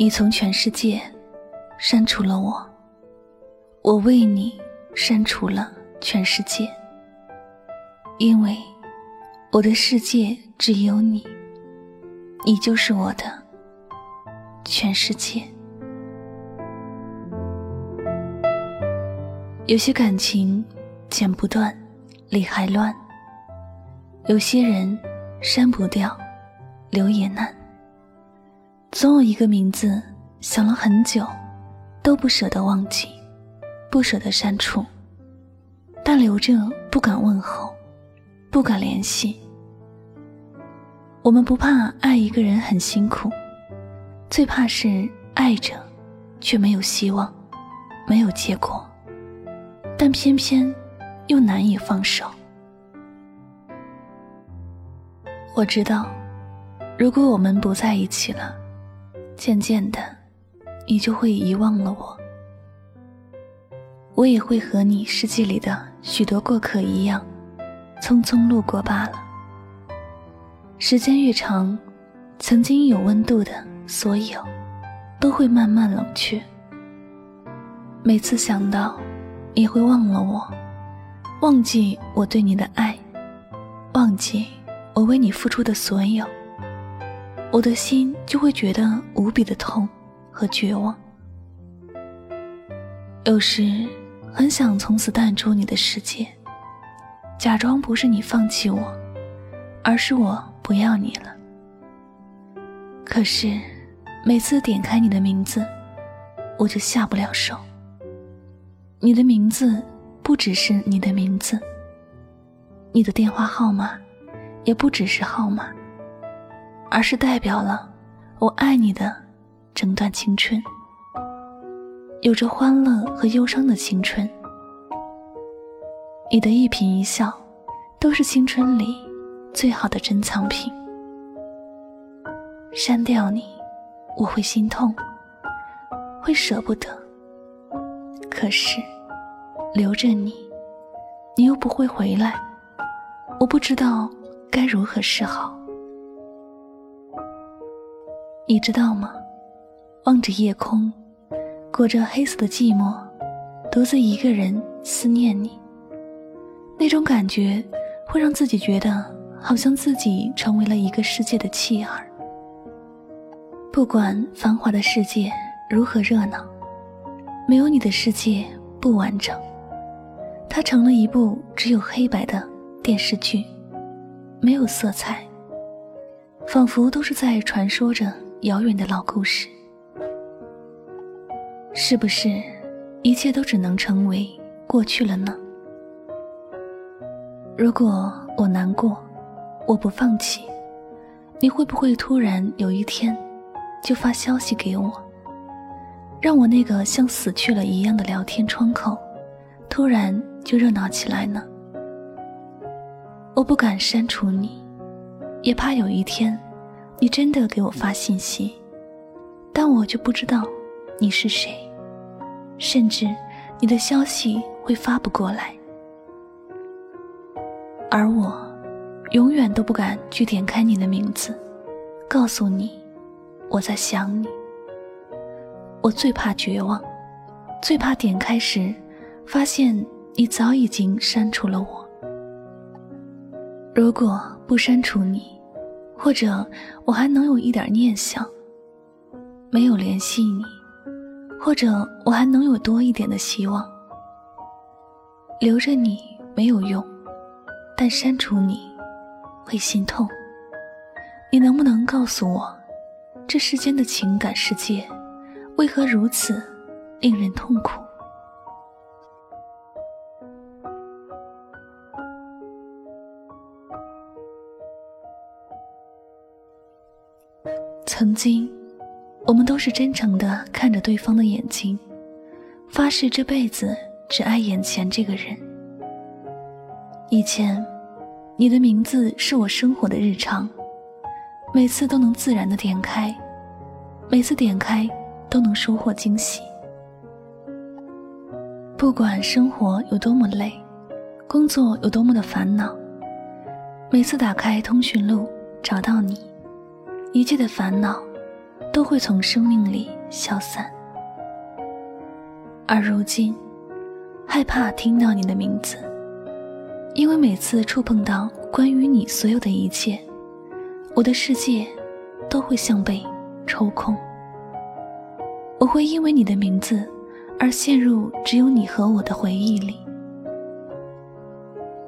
你从全世界删除了我，我为你删除了全世界，因为我的世界只有你，你就是我的全世界。有些感情剪不断，理还乱；有些人删不掉，留也难。总有一个名字，想了很久，都不舍得忘记，不舍得删除，但留着不敢问候，不敢联系。我们不怕爱一个人很辛苦，最怕是爱着，却没有希望，没有结果，但偏偏又难以放手。我知道，如果我们不在一起了。渐渐的，你就会遗忘了我，我也会和你世界里的许多过客一样，匆匆路过罢了。时间越长，曾经有温度的所有，都会慢慢冷却。每次想到，你会忘了我，忘记我对你的爱，忘记我为你付出的所有。我的心就会觉得无比的痛和绝望，有时很想从此淡出你的世界，假装不是你放弃我，而是我不要你了。可是每次点开你的名字，我就下不了手。你的名字不只是你的名字，你的电话号码也不只是号码。而是代表了我爱你的整段青春，有着欢乐和忧伤的青春。你的一颦一笑，都是青春里最好的珍藏品。删掉你，我会心痛，会舍不得。可是留着你，你又不会回来，我不知道该如何是好。你知道吗？望着夜空，裹着黑色的寂寞，独自一个人思念你。那种感觉会让自己觉得，好像自己成为了一个世界的弃儿。不管繁华的世界如何热闹，没有你的世界不完整。它成了一部只有黑白的电视剧，没有色彩，仿佛都是在传说着。遥远的老故事，是不是一切都只能成为过去了呢？如果我难过，我不放弃，你会不会突然有一天就发消息给我，让我那个像死去了一样的聊天窗口突然就热闹起来呢？我不敢删除你，也怕有一天。你真的给我发信息，但我就不知道你是谁，甚至你的消息会发不过来，而我永远都不敢去点开你的名字，告诉你我在想你。我最怕绝望，最怕点开时发现你早已经删除了我。如果不删除你。或者我还能有一点念想，没有联系你，或者我还能有多一点的希望。留着你没有用，但删除你会心痛。你能不能告诉我，这世间的情感世界为何如此令人痛苦？曾经，我们都是真诚的看着对方的眼睛，发誓这辈子只爱眼前这个人。以前，你的名字是我生活的日常。每次都能自然的点开，每次点开都能收获惊喜。不管生活有多么累，工作有多么的烦恼，每次打开通讯录找到你，一切的烦恼都会从生命里消散。而如今，害怕听到你的名字，因为每次触碰到关于你所有的一切。我的世界都会像被抽空，我会因为你的名字而陷入只有你和我的回忆里。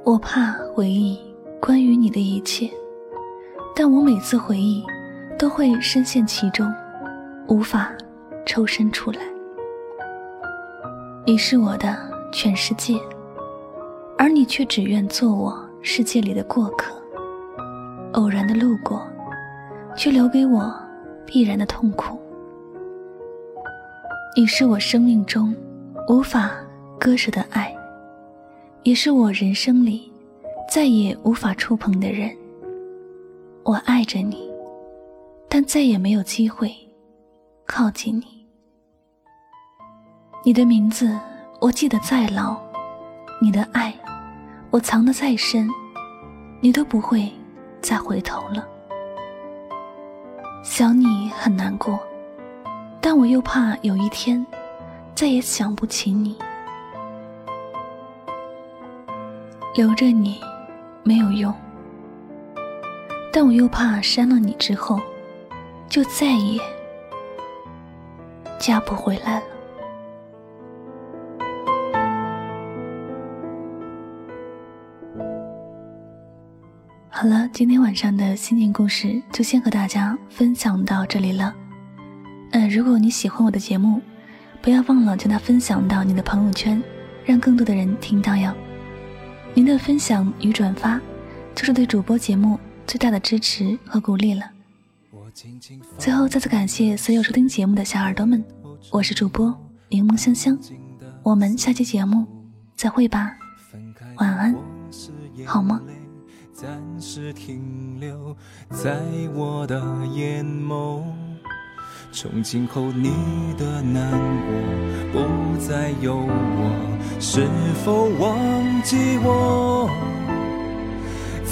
我怕回忆关于你的一切，但我每次回忆都会深陷其中，无法抽身出来。你是我的全世界，而你却只愿做我世界里的过客。偶然的路过，却留给我必然的痛苦。你是我生命中无法割舍的爱，也是我人生里再也无法触碰的人。我爱着你，但再也没有机会靠近你。你的名字我记得再牢，你的爱我藏得再深，你都不会。再回头了，想你很难过，但我又怕有一天再也想不起你。留着你没有用，但我又怕删了你之后，就再也加不回来了。好了，今天晚上的心情故事就先和大家分享到这里了。嗯，如果你喜欢我的节目，不要忘了将它分享到你的朋友圈，让更多的人听到哟。您的分享与转发，就是对主播节目最大的支持和鼓励了。最后再次感谢所有收听节目的小耳朵们，我是主播柠檬香香，我们下期节目再会吧，晚安，好吗？暂时停留在我的眼眸，从今后你的难过不再有我，是否忘记我？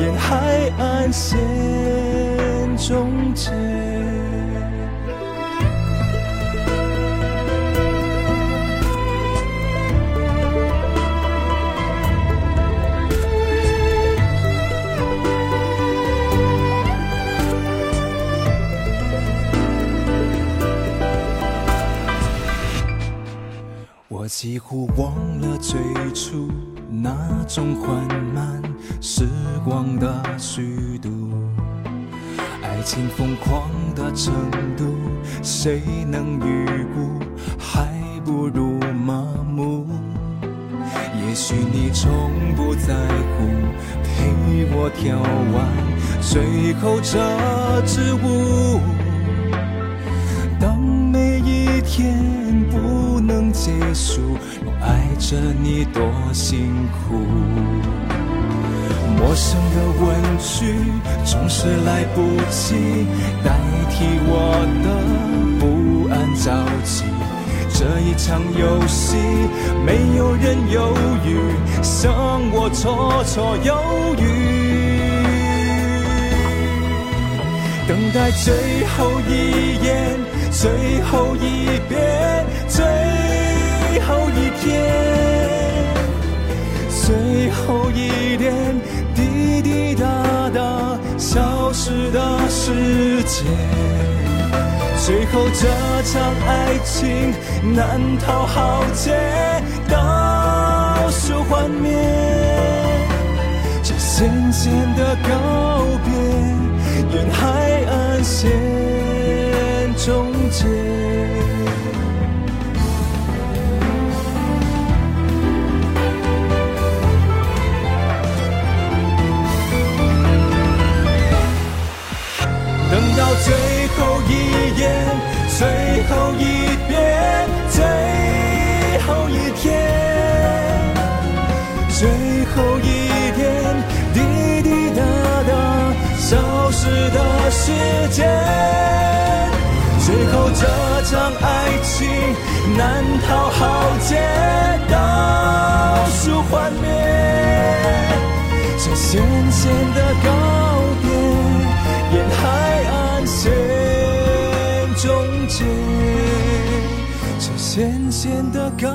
沿海岸线终结。几乎忘了最初那种缓慢时光的虚度，爱情疯狂的程度，谁能预估？还不如麻木。也许你从不在乎，陪我跳完最后这支舞。当每一天不能结束，我爱着你多辛苦。陌生的问句总是来不及代替我的不安着急。这一场游戏，没有人犹豫，剩我绰绰有余。等待最后一眼，最后一遍，最后一天，最后一点滴滴答答消失的时间。最后这场爱情难逃浩劫，倒数幻灭，这渐渐的告别，沿海岸线终结。时间，最后这场爱情难逃浩劫，倒数幻灭，这咸咸的告别，沿海岸线终结，这咸咸的告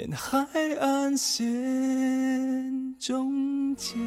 沿海岸线终结